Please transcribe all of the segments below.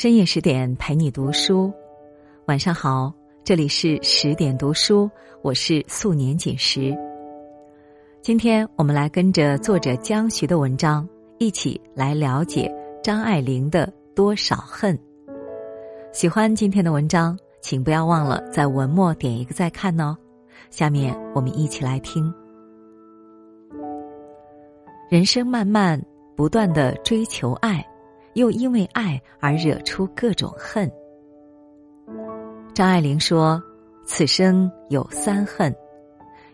深夜十点陪你读书，晚上好，这里是十点读书，我是素年锦时。今天我们来跟着作者江徐的文章，一起来了解张爱玲的多少恨。喜欢今天的文章，请不要忘了在文末点一个再看哦。下面我们一起来听。人生漫漫，不断的追求爱。又因为爱而惹出各种恨。张爱玲说：“此生有三恨，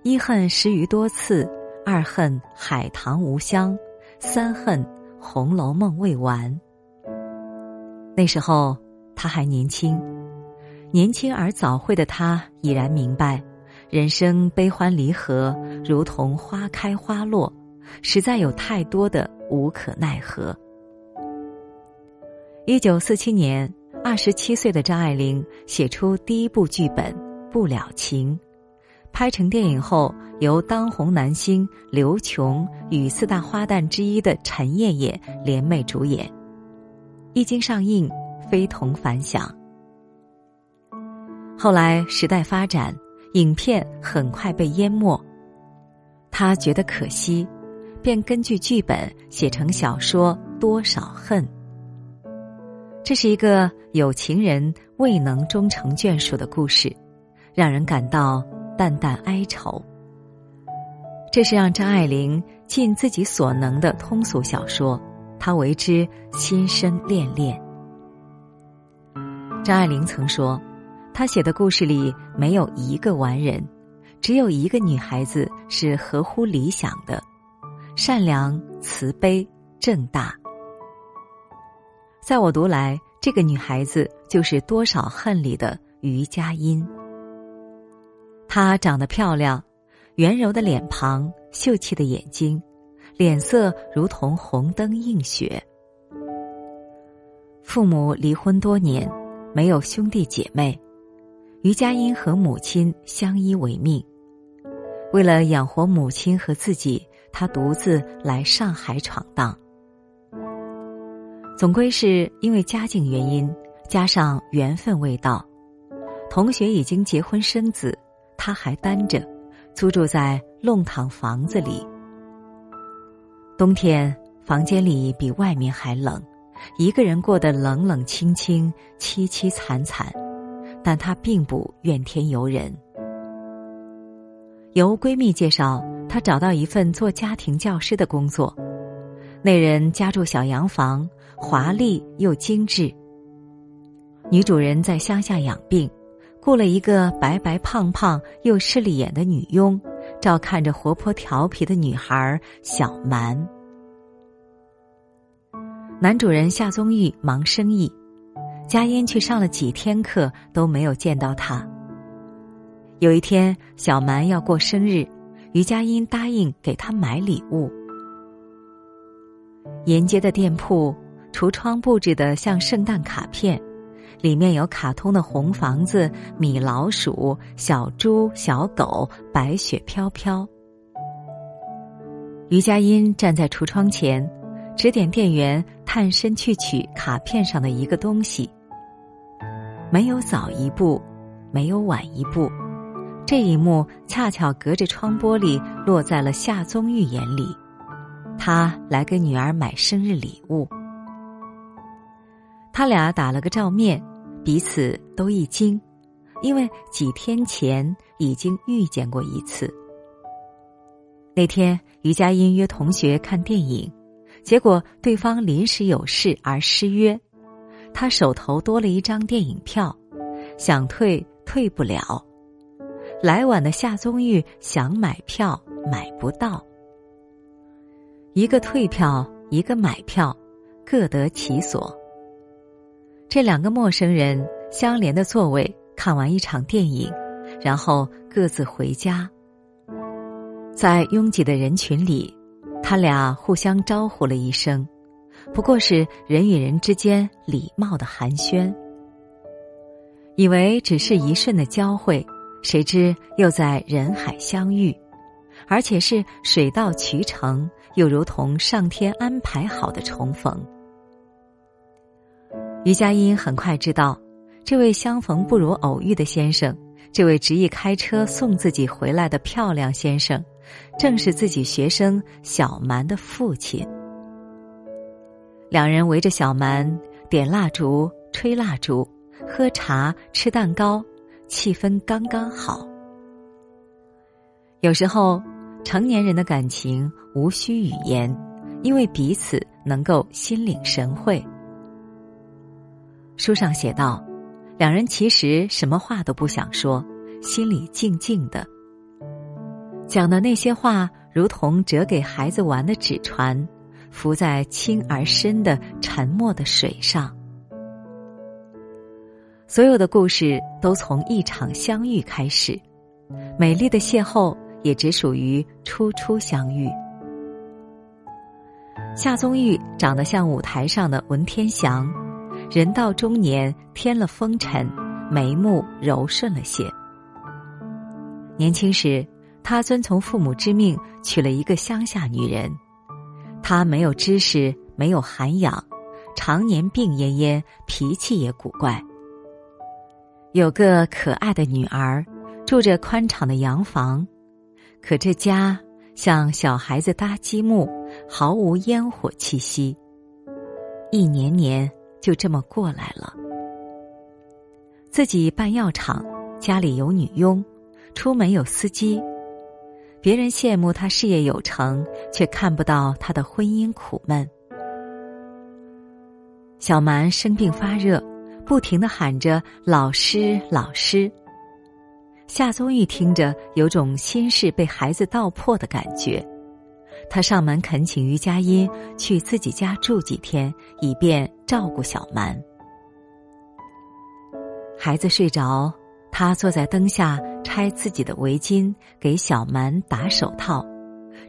一恨十余多次，二恨海棠无香，三恨《红楼梦》未完。”那时候他还年轻，年轻而早慧的他已然明白，人生悲欢离合如同花开花落，实在有太多的无可奈何。一九四七年，二十七岁的张爱玲写出第一部剧本《不了情》，拍成电影后，由当红男星刘琼与四大花旦之一的陈燕燕联袂主演。一经上映，非同凡响。后来时代发展，影片很快被淹没，他觉得可惜，便根据剧本写成小说《多少恨》。这是一个有情人未能终成眷属的故事，让人感到淡淡哀愁。这是让张爱玲尽自己所能的通俗小说，她为之心生恋恋。张爱玲曾说，她写的故事里没有一个完人，只有一个女孩子是合乎理想的，善良、慈悲、正大。在我读来，这个女孩子就是多少恨里的于佳音。她长得漂亮，圆柔的脸庞，秀气的眼睛，脸色如同红灯映雪。父母离婚多年，没有兄弟姐妹，于佳音和母亲相依为命。为了养活母亲和自己，她独自来上海闯荡。总归是因为家境原因，加上缘分未到，同学已经结婚生子，他还单着，租住在弄堂房子里。冬天房间里比外面还冷，一个人过得冷冷清清、凄凄惨惨，但她并不怨天尤人。由闺蜜介绍，她找到一份做家庭教师的工作。那人家住小洋房，华丽又精致。女主人在乡下养病，雇了一个白白胖胖又势利眼的女佣，照看着活泼调皮的女孩小蛮。男主人夏宗玉忙生意，佳音去上了几天课都没有见到他。有一天，小蛮要过生日，于佳音答应给他买礼物。沿街的店铺，橱窗布置的像圣诞卡片，里面有卡通的红房子、米老鼠、小猪、小狗，白雪飘飘。于佳音站在橱窗前，指点店员探身去取卡片上的一个东西。没有早一步，没有晚一步，这一幕恰巧隔着窗玻璃落在了夏宗玉眼里。他来给女儿买生日礼物，他俩打了个照面，彼此都一惊，因为几天前已经遇见过一次。那天于佳音约同学看电影，结果对方临时有事而失约，他手头多了一张电影票，想退退不了。来晚的夏宗玉想买票买不到。一个退票，一个买票，各得其所。这两个陌生人相连的座位看完一场电影，然后各自回家。在拥挤的人群里，他俩互相招呼了一声，不过是人与人之间礼貌的寒暄。以为只是一瞬的交汇，谁知又在人海相遇。而且是水到渠成，又如同上天安排好的重逢。于佳音很快知道，这位相逢不如偶遇的先生，这位执意开车送自己回来的漂亮先生，正是自己学生小蛮的父亲。两人围着小蛮点蜡烛、吹蜡烛、喝茶、吃蛋糕，气氛刚刚好。有时候，成年人的感情无需语言，因为彼此能够心领神会。书上写道，两人其实什么话都不想说，心里静静的。讲的那些话，如同折给孩子玩的纸船，浮在轻而深的沉默的水上。所有的故事都从一场相遇开始，美丽的邂逅也只属于初初相遇。夏宗玉长得像舞台上的文天祥。人到中年，添了风尘，眉目柔顺了些。年轻时，他遵从父母之命，娶了一个乡下女人。他没有知识，没有涵养，常年病恹恹，脾气也古怪。有个可爱的女儿，住着宽敞的洋房，可这家像小孩子搭积木，毫无烟火气息。一年年。就这么过来了。自己办药厂，家里有女佣，出门有司机。别人羡慕他事业有成，却看不到他的婚姻苦闷。小蛮生病发热，不停的喊着“老师，老师”。夏宗玉听着，有种心事被孩子道破的感觉。他上门恳请于佳音去自己家住几天，以便照顾小蛮。孩子睡着，他坐在灯下拆自己的围巾，给小蛮打手套。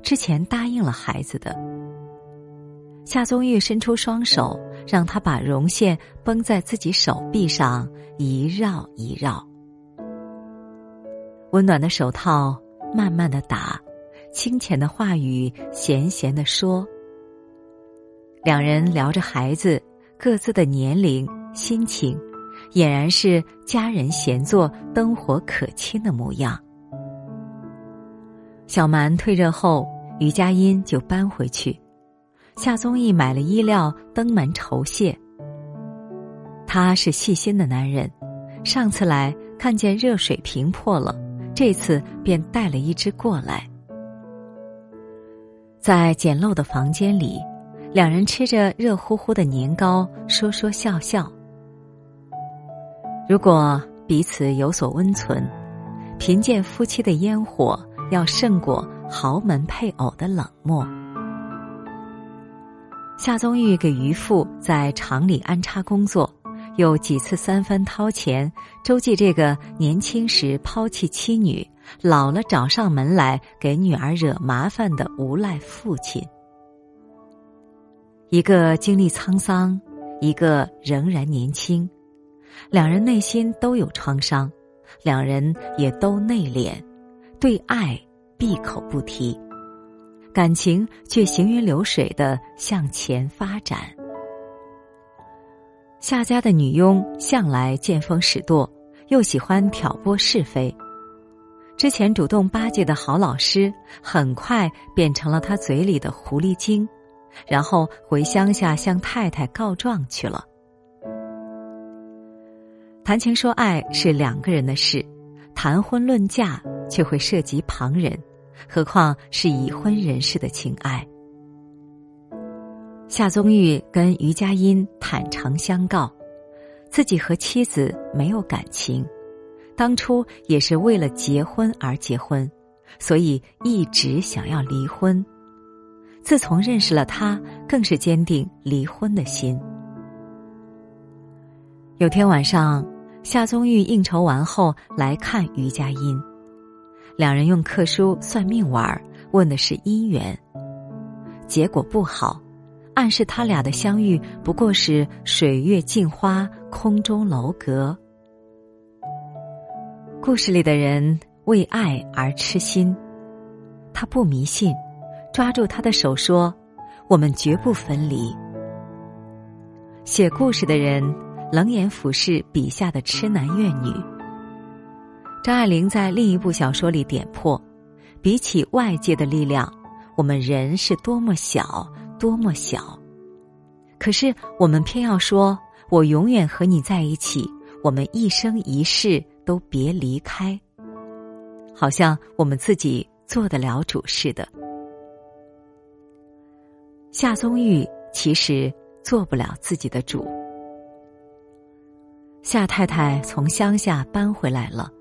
之前答应了孩子的。夏宗玉伸出双手，让他把绒线绷在自己手臂上，一绕一绕。温暖的手套慢慢的打。清浅的话语，闲闲的说。两人聊着孩子各自的年龄、心情，俨然是家人闲坐、灯火可亲的模样。小蛮退热后，于佳音就搬回去。夏宗义买了衣料，登门酬谢。他是细心的男人，上次来看见热水瓶破了，这次便带了一只过来。在简陋的房间里，两人吃着热乎乎的年糕，说说笑笑。如果彼此有所温存，贫贱夫妻的烟火要胜过豪门配偶的冷漠。夏宗玉给渔父在厂里安插工作，有几次三番掏钱周济这个年轻时抛弃妻女。老了找上门来给女儿惹麻烦的无赖父亲，一个经历沧桑，一个仍然年轻，两人内心都有创伤，两人也都内敛，对爱闭口不提，感情却行云流水的向前发展。夏家的女佣向来见风使舵，又喜欢挑拨是非。之前主动巴结的好老师，很快变成了他嘴里的狐狸精，然后回乡下向太太告状去了。谈情说爱是两个人的事，谈婚论嫁却会涉及旁人，何况是已婚人士的情爱。夏宗玉跟于佳音坦诚相告，自己和妻子没有感情。当初也是为了结婚而结婚，所以一直想要离婚。自从认识了他，更是坚定离婚的心。有天晚上，夏宗玉应酬完后来看于佳音，两人用课书算命玩，问的是姻缘，结果不好，暗示他俩的相遇不过是水月镜花，空中楼阁。故事里的人为爱而痴心，他不迷信，抓住他的手说：“我们绝不分离。”写故事的人冷眼俯视笔下的痴男怨女。张爱玲在另一部小说里点破，比起外界的力量，我们人是多么小，多么小。可是我们偏要说，我永远和你在一起，我们一生一世都别离开。好像我们自己做得了主似的。夏宗玉其实做不了自己的主。夏太太从乡下搬回来了，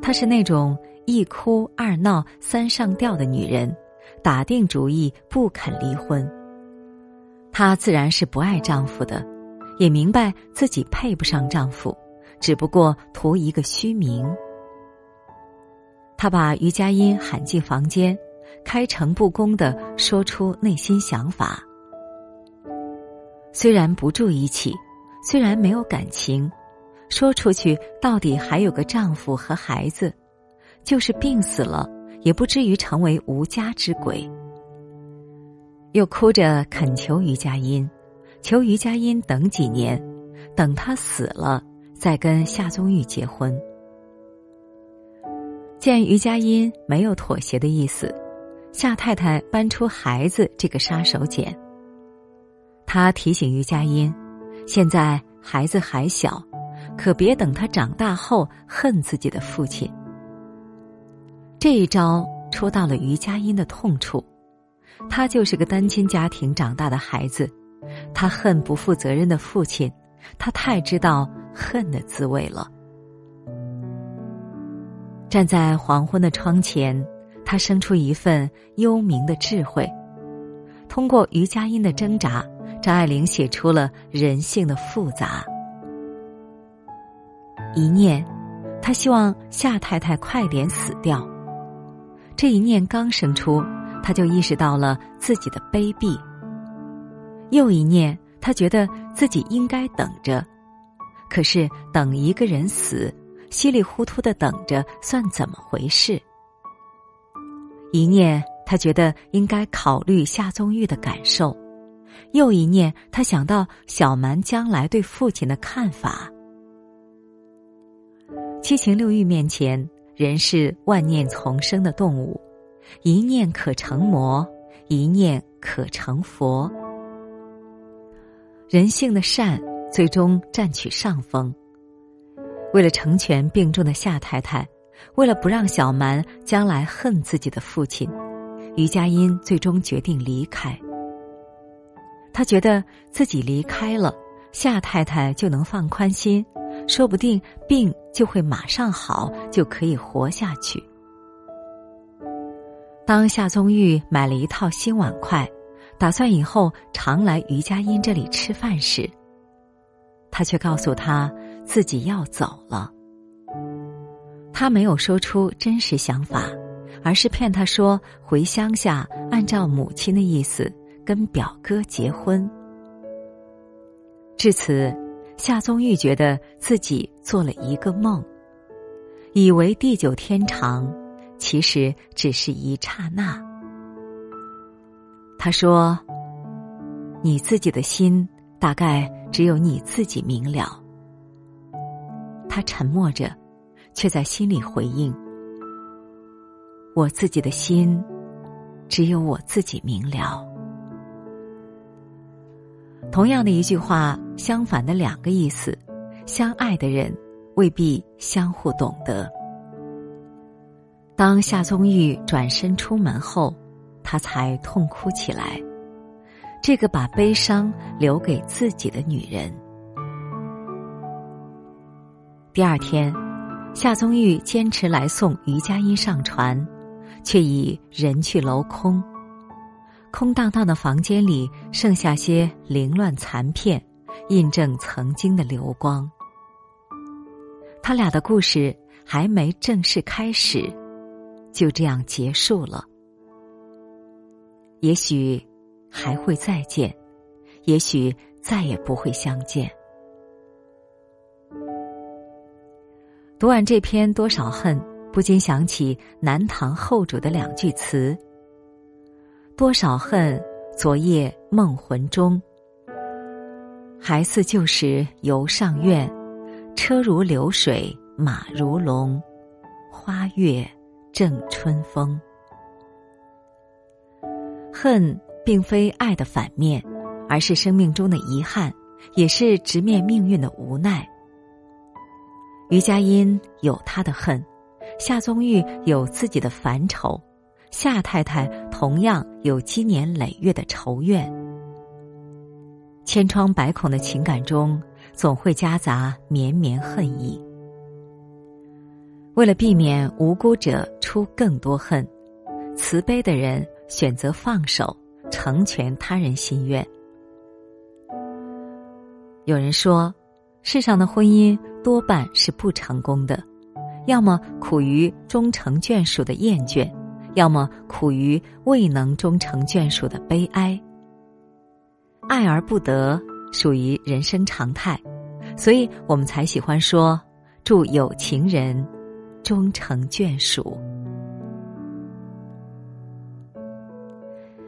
她是那种一哭二闹三上吊的女人，打定主意不肯离婚。她自然是不爱丈夫的，也明白自己配不上丈夫，只不过图一个虚名。他把于佳音喊进房间，开诚布公的说出内心想法。虽然不住一起，虽然没有感情，说出去到底还有个丈夫和孩子，就是病死了，也不至于成为无家之鬼。又哭着恳求于佳音，求于佳音等几年，等他死了再跟夏宗玉结婚。见于佳音没有妥协的意思，夏太太搬出孩子这个杀手锏。她提醒于佳音，现在孩子还小，可别等他长大后恨自己的父亲。这一招戳到了于佳音的痛处，他就是个单亲家庭长大的孩子，他恨不负责任的父亲，他太知道恨的滋味了。站在黄昏的窗前，他生出一份幽冥的智慧。通过余佳音的挣扎，张爱玲写出了人性的复杂。一念，他希望夏太太快点死掉。这一念刚生出，他就意识到了自己的卑鄙。又一念，他觉得自己应该等着，可是等一个人死。稀里糊涂的等着，算怎么回事？一念，他觉得应该考虑夏宗玉的感受；又一念，他想到小蛮将来对父亲的看法。七情六欲面前，人是万念丛生的动物，一念可成魔，一念可成佛。人性的善，最终占取上风。为了成全病重的夏太太，为了不让小蛮将来恨自己的父亲，于佳音最终决定离开。他觉得自己离开了，夏太太就能放宽心，说不定病就会马上好，就可以活下去。当夏宗玉买了一套新碗筷，打算以后常来于佳音这里吃饭时，他却告诉他。自己要走了，他没有说出真实想法，而是骗他说回乡下，按照母亲的意思跟表哥结婚。至此，夏宗玉觉得自己做了一个梦，以为地久天长，其实只是一刹那。他说：“你自己的心，大概只有你自己明了。”他沉默着，却在心里回应：“我自己的心，只有我自己明了。”同样的一句话，相反的两个意思，相爱的人未必相互懂得。当夏宗玉转身出门后，他才痛哭起来。这个把悲伤留给自己的女人。第二天，夏宗玉坚持来送于佳音上船，却已人去楼空。空荡荡的房间里剩下些凌乱残片，印证曾经的流光。他俩的故事还没正式开始，就这样结束了。也许还会再见，也许再也不会相见。读完这篇《多少恨》，不禁想起南唐后主的两句词：“多少恨，昨夜梦魂中。”还似旧时游上苑，车如流水马如龙，花月正春风。恨并非爱的反面，而是生命中的遗憾，也是直面命运的无奈。于佳音有他的恨，夏宗玉有自己的烦愁，夏太太同样有积年累月的仇怨。千疮百孔的情感中，总会夹杂绵绵恨意。为了避免无辜者出更多恨，慈悲的人选择放手，成全他人心愿。有人说，世上的婚姻多半是不成功的，要么苦于终成眷属的厌倦，要么苦于未能终成眷属的悲哀。爱而不得，属于人生常态，所以我们才喜欢说“祝有情人终成眷属”。